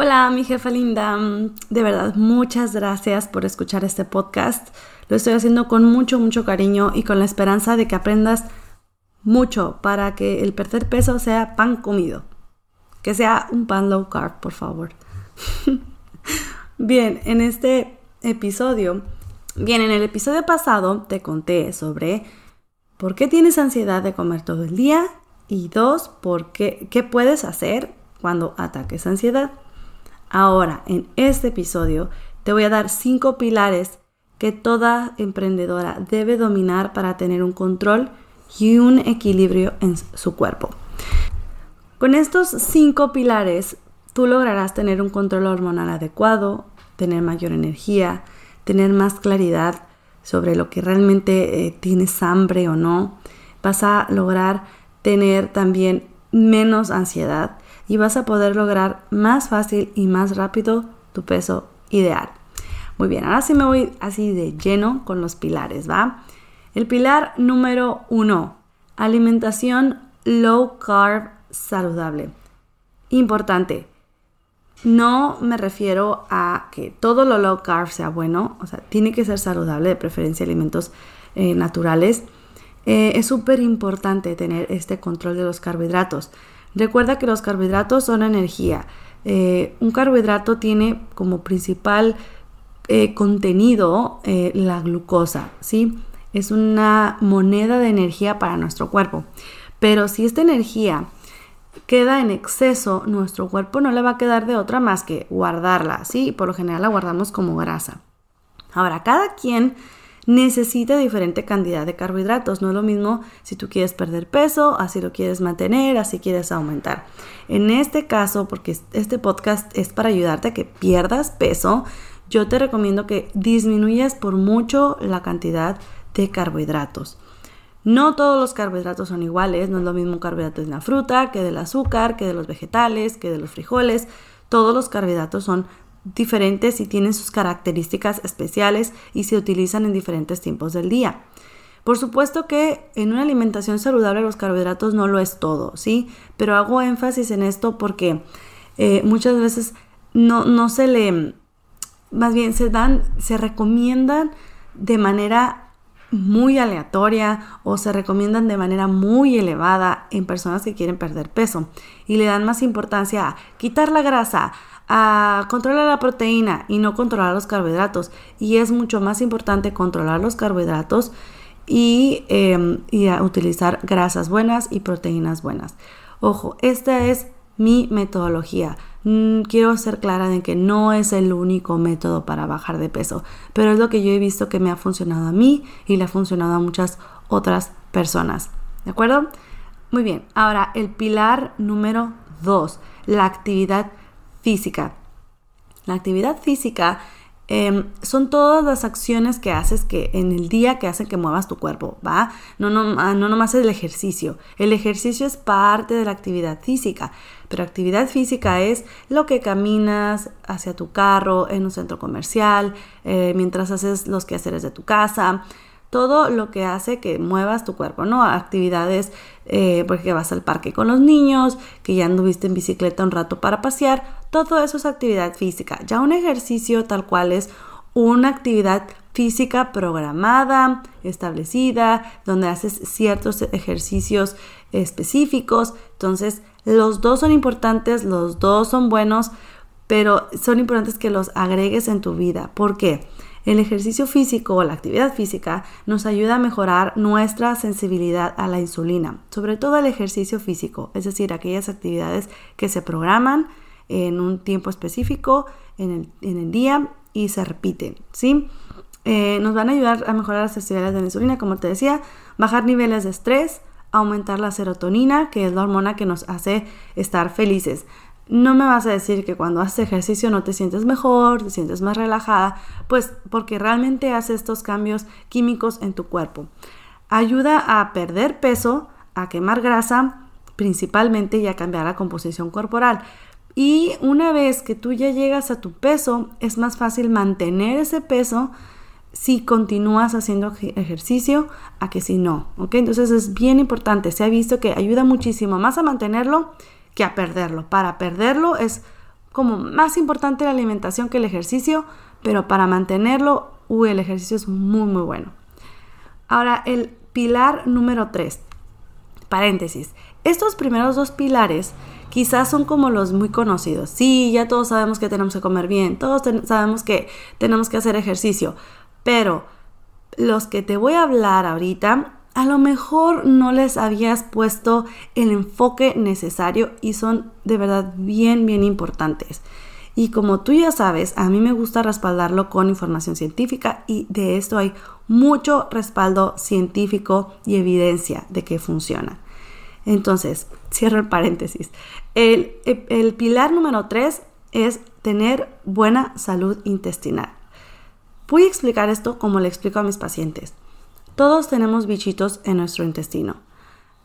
Hola, mi jefa linda. De verdad, muchas gracias por escuchar este podcast. Lo estoy haciendo con mucho, mucho cariño y con la esperanza de que aprendas mucho para que el perder peso sea pan comido. Que sea un pan low carb, por favor. bien, en este episodio, bien, en el episodio pasado te conté sobre por qué tienes ansiedad de comer todo el día y dos, por qué, qué puedes hacer cuando ataques ansiedad. Ahora, en este episodio, te voy a dar cinco pilares que toda emprendedora debe dominar para tener un control y un equilibrio en su cuerpo. Con estos cinco pilares, tú lograrás tener un control hormonal adecuado, tener mayor energía, tener más claridad sobre lo que realmente eh, tienes hambre o no. Vas a lograr tener también menos ansiedad y vas a poder lograr más fácil y más rápido tu peso ideal. Muy bien, ahora sí me voy así de lleno con los pilares, ¿va? El pilar número uno, alimentación low carb saludable. Importante, no me refiero a que todo lo low carb sea bueno, o sea, tiene que ser saludable, de preferencia alimentos eh, naturales. Eh, es súper importante tener este control de los carbohidratos. Recuerda que los carbohidratos son energía. Eh, un carbohidrato tiene como principal eh, contenido eh, la glucosa, ¿sí? Es una moneda de energía para nuestro cuerpo. Pero si esta energía queda en exceso, nuestro cuerpo no le va a quedar de otra más que guardarla, ¿sí? Por lo general la guardamos como grasa. Ahora, cada quien necesita diferente cantidad de carbohidratos. No es lo mismo si tú quieres perder peso, así lo quieres mantener, así quieres aumentar. En este caso, porque este podcast es para ayudarte a que pierdas peso, yo te recomiendo que disminuyas por mucho la cantidad de carbohidratos. No todos los carbohidratos son iguales, no es lo mismo un carbohidrato de la fruta que del azúcar, que de los vegetales, que de los frijoles. Todos los carbohidratos son diferentes y tienen sus características especiales y se utilizan en diferentes tiempos del día. Por supuesto que en una alimentación saludable los carbohidratos no lo es todo, ¿sí? Pero hago énfasis en esto porque eh, muchas veces no, no se le, más bien se dan, se recomiendan de manera muy aleatoria o se recomiendan de manera muy elevada en personas que quieren perder peso y le dan más importancia a quitar la grasa, a controlar la proteína y no controlar los carbohidratos. Y es mucho más importante controlar los carbohidratos y, em, a utilizar grasas buenas y proteínas buenas. Ojo, esta es mi metodología. Mm, quiero ser clara en que no es el único método para bajar de peso, pero es lo que yo he visto que me ha funcionado a mí y le ha funcionado a muchas otras personas. ¿De acuerdo? Muy bien, ahora el pilar número 2, la actividad física. La actividad física em, son todas las acciones que haces que en el día que hacen que muevas tu cuerpo, ¿va? No, no, ah, no nomás el ejercicio. El ejercicio es parte de la actividad física, pero actividad física es lo que caminas hacia tu carro, en un centro comercial, eh, mientras haces los quehaceres de tu casa, todo lo que hace que muevas tu cuerpo, ¿no? Actividades, eh, porque vas al parque con los niños, que ya anduviste en bicicleta un rato para pasear, todo eso es actividad física. Ya un ejercicio tal cual es una actividad física programada, establecida, donde haces ciertos ejercicios específicos. Entonces, los dos son importantes, los dos son buenos, pero son importantes que los agregues en tu vida. ¿Por qué? El ejercicio físico o la actividad física nos ayuda a mejorar nuestra sensibilidad a la insulina, sobre todo el ejercicio físico, es decir, aquellas actividades que se programan en un tiempo específico en el, día y se repiten, ¿sí? eh, nos van a ayudar a mejorar las sensibilidades de la insulina, como te decía, bajar niveles de estrés, aumentar la serotonina, que es la hormona que nos hace estar felices. No me vas a decir que cuando haces ejercicio no te sientes mejor, te sientes más relajada, pues porque realmente hace estos cambios químicos en tu cuerpo. Ayuda a perder peso, a quemar grasa principalmente y a cambiar la composición corporal. Y una vez que tú ya llegas a tu peso, es más fácil mantener ese peso si continúas haciendo ejercicio a que si no, ¿ok? Entonces es bien importante, se ha visto que ayuda muchísimo más a mantenerlo que a perderlo. Para perderlo es como más importante la alimentación que el ejercicio, pero para mantenerlo, uy, el ejercicio es muy, muy bueno. Ahora, el pilar número 3, paréntesis. Estos primeros dos pilares quizás son como los muy conocidos. Sí, ya todos sabemos que tenemos que comer bien, todos sabemos que tenemos que hacer ejercicio, pero los que te voy a hablar ahorita, a lo mejor no les habías puesto el enfoque necesario y son de verdad bien, bien importantes. Y como tú ya sabes, a mí me gusta respaldarlo con información científica y de esto hay mucho respaldo científico y evidencia de que funciona. Entonces, cierro el paréntesis. El, pilar número 3 es tener buena salud intestinal. Voy a explicar esto como le explico a mis pacientes. Todos tenemos bichitos en nuestro intestino,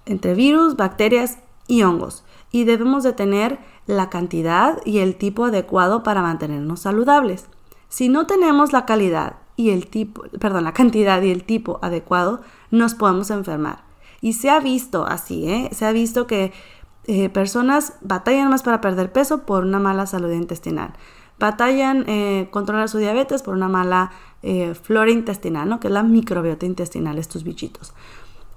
entre virus, bacterias y hongos, y debemos de tener la cantidad y el tipo adecuado para mantenernos saludables. Si no tenemos la calidad y el tipo, perdón, la cantidad y el tipo adecuado, nos podemos enfermar. Y se ha visto así, ¿eh? Se ha visto que eh, personas batallan más para perder peso por una mala salud intestinal batallan eh, controlar su diabetes por una mala eh, flora intestinal, ¿no? que es la microbiota intestinal, estos bichitos.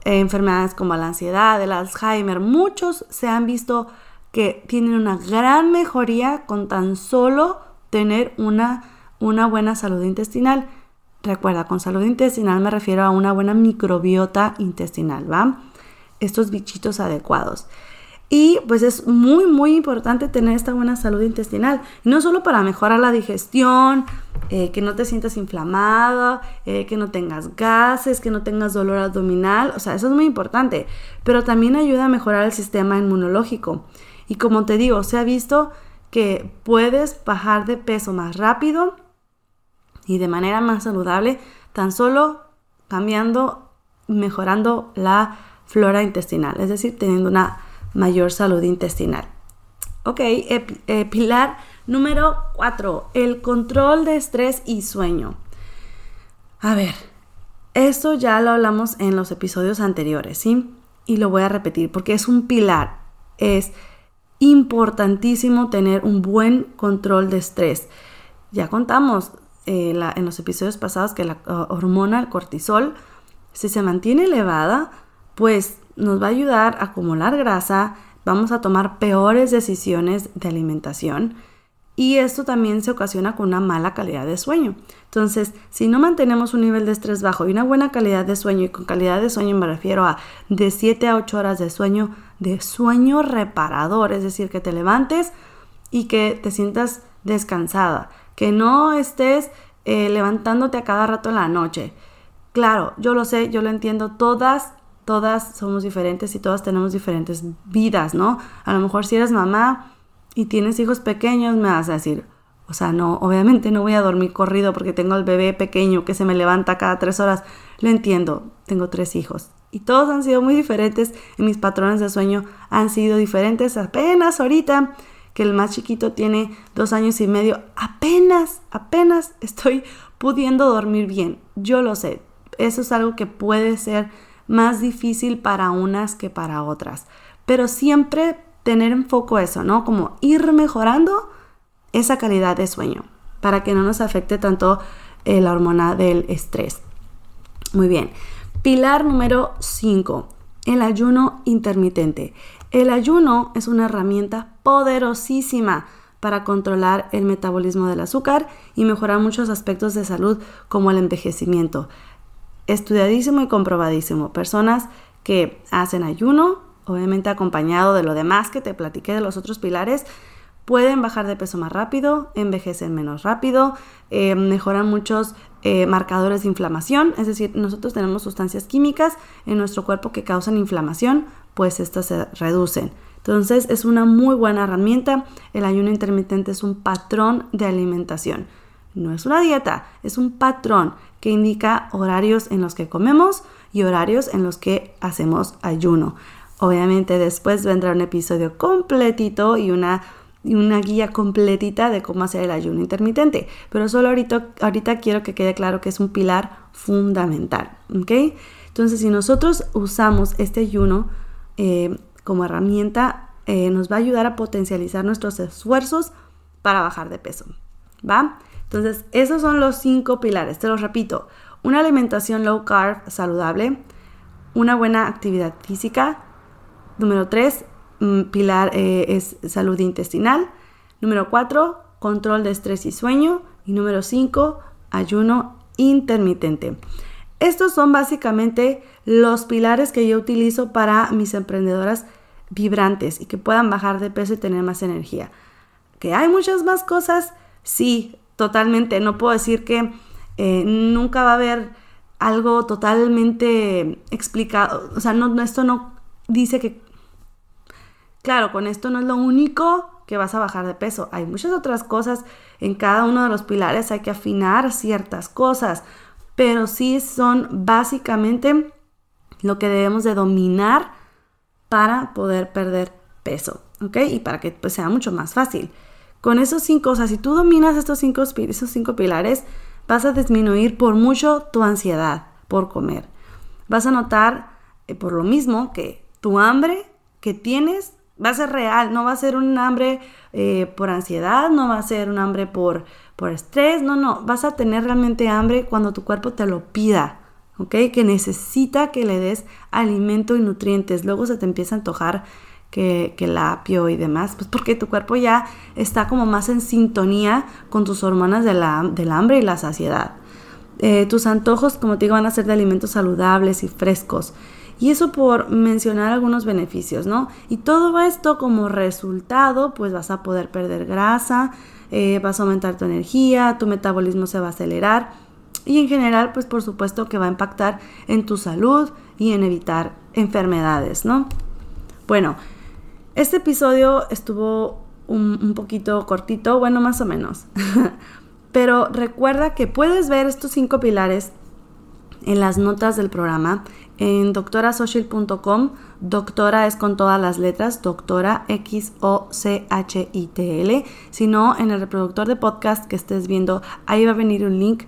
Enfermedades como la ansiedad, el Alzheimer, muchos se han visto que tienen una gran mejoría con tan solo tener una, una buena salud intestinal. Recuerda, con salud intestinal me refiero a una buena microbiota intestinal, ¿va? Estos bichitos adecuados. Y pues es muy, muy importante tener esta buena salud intestinal. no solo para mejorar la digestión, eh, que no te sientas inflamado, eh, que no tengas gases, que no tengas dolor abdominal. O sea, eso es muy importante. Pero también ayuda a mejorar el sistema inmunológico. Y como te digo, se ha visto que puedes bajar de peso más rápido y de manera más saludable, tan solo cambiando, mejorando la flora intestinal. Es decir, teniendo una mayor salud intestinal. Ok, eh, pilar número 4, el control de estrés y sueño. A ver, esto ya lo hablamos en los episodios anteriores, ¿sí? Y lo voy a repetir porque es un pilar. Es importantísimo tener un buen control de estrés. Ya contamos eh, en los episodios pasados que la hormona, el cortisol, si se mantiene elevada, pues nos va a ayudar a acumular grasa, vamos a tomar peores decisiones de alimentación y esto también se ocasiona con una mala calidad de sueño. Entonces, si no mantenemos un nivel de estrés bajo y una buena calidad de sueño, y con calidad de sueño me refiero a de 7 a 8 horas de sueño, de sueño reparador, es decir, que te levantes y que te sientas descansada, que no estés eh, levantándote a cada rato en la noche. Claro, yo lo sé, yo lo entiendo, todas todas somos diferentes y todas tenemos diferentes vidas, ¿no? A lo mejor si eres mamá y tienes hijos pequeños, me vas a decir, o sea, no, obviamente no voy a dormir corrido porque tengo al bebé pequeño que se me levanta cada tres horas. Lo entiendo, tengo tres hijos. Y todos han sido muy diferentes y mis patrones de sueño han sido diferentes apenas ahorita que el más chiquito tiene dos años y medio. Apenas, apenas estoy pudiendo dormir bien. Yo lo sé. Eso es algo que puede ser más difícil para unas que para otras. Pero siempre tener en foco eso, ¿no? Como ir mejorando esa calidad de sueño para que no nos afecte tanto eh, la hormona del estrés. Muy bien. Pilar número 5, el ayuno intermitente. El ayuno es una herramienta poderosísima para controlar el metabolismo del azúcar y mejorar muchos aspectos de salud como el envejecimiento estudiadísimo y comprobadísimo. Personas que hacen ayuno, obviamente acompañado de lo demás que te platiqué de los otros pilares, pueden bajar de peso más rápido, envejecen menos rápido, eh, mejoran muchos eh, marcadores de inflamación, es decir, nosotros tenemos sustancias químicas en nuestro cuerpo que causan inflamación, pues estas se reducen. Entonces es una muy buena herramienta. El ayuno intermitente es un patrón de alimentación. No es una dieta, es un patrón que indica horarios en los que comemos y horarios en los que hacemos ayuno. Obviamente después vendrá un episodio completito y una una guía completita de cómo hacer el ayuno intermitente. Pero solo ahorita, ahorita quiero que quede claro que es un pilar fundamental. ¿ok? Entonces, si nosotros usamos este ayuno eh, como herramienta, eh, nos va a ayudar a potencializar nuestros esfuerzos para bajar de peso. ¿Va? Entonces, esos son los cinco pilares. Te los repito. Una alimentación low carb saludable, una buena actividad física. Número tres, Mm, pilar eh, es salud intestinal. Número 4, control de estrés y sueño. Y número 5, ayuno intermitente. Estos son básicamente los pilares que yo utilizo para mis emprendedoras vibrantes y que puedan bajar de peso y tener más energía. ¿Que hay muchas más cosas? Sí, totalmente. No puedo decir que eh, nunca va a haber algo totalmente explicado. O sea, no, esto no dice que Claro, con esto no es lo único que vas a bajar de peso. Hay muchas otras cosas en cada uno de los pilares. Hay que afinar ciertas cosas, pero sí son básicamente lo que debemos de dominar para poder perder peso, ¿ok? Y para que pues, sea mucho más fácil. Con esos cinco cosas, si tú dominas estos cinco, esos cinco pilares, vas a disminuir por mucho tu ansiedad por comer. Vas a notar eh, por lo mismo que tu hambre que tienes Va a ser real, no va a ser un hambre eh, por ansiedad, no va a ser un hambre por, por estrés, no, no, vas a tener realmente hambre cuando tu cuerpo te lo pida, ¿ok? Que necesita que le des alimento y nutrientes, luego se te empieza a antojar que, el apio y demás, pues porque tu cuerpo ya está como más en sintonía con tus hormonas de la, del hambre y la saciedad. Eh, tus antojos, como te digo, van a ser de alimentos saludables y frescos. Y eso por mencionar algunos beneficios, ¿no? Y todo esto como resultado, pues vas a poder perder grasa, eh, vas a aumentar tu energía, tu metabolismo se va a acelerar y en general, pues por supuesto que va a impactar en tu salud y en evitar enfermedades, ¿no? Bueno, este episodio estuvo un, poquito cortito, bueno, más o menos. Pero recuerda que puedes ver estos cinco pilares en las notas del programa en doctorasocial.com. Doctora es con todas las letras, doctora X-O-C-H-I-T-L. Si no, en el reproductor de podcast que estés viendo, ahí va a venir un link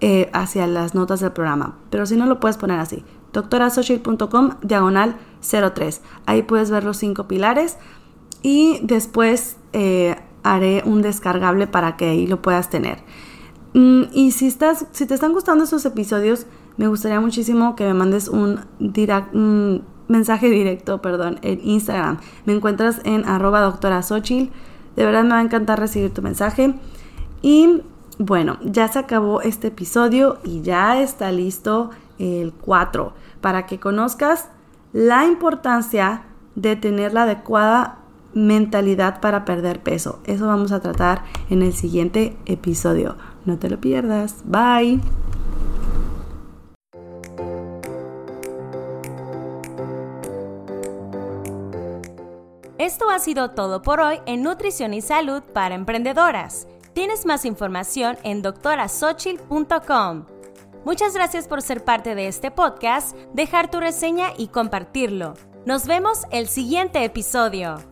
eh, hacia las notas del programa. Pero si no, lo puedes poner así: doctorasocial.com, diagonal 03. Ahí puedes ver los cinco pilares y después eh, haré un descargable para que ahí lo puedas tener. Mm, y si, estás, si te están gustando estos episodios, me gustaría muchísimo que me mandes un, mensaje directo, perdón, en Instagram. Me encuentras en arroba doctora De verdad me va a encantar recibir tu mensaje. Y bueno, ya se acabó este episodio y ya está listo el 4 para que conozcas la importancia de tener la adecuada mentalidad para perder peso. Eso vamos a tratar en el siguiente episodio. No te lo pierdas. Bye. Esto ha sido todo por hoy en Nutrición y Salud para Emprendedoras. Tienes más información en doctorasochil.com. Muchas gracias por ser parte de este podcast, dejar tu reseña y compartirlo. Nos vemos el siguiente episodio.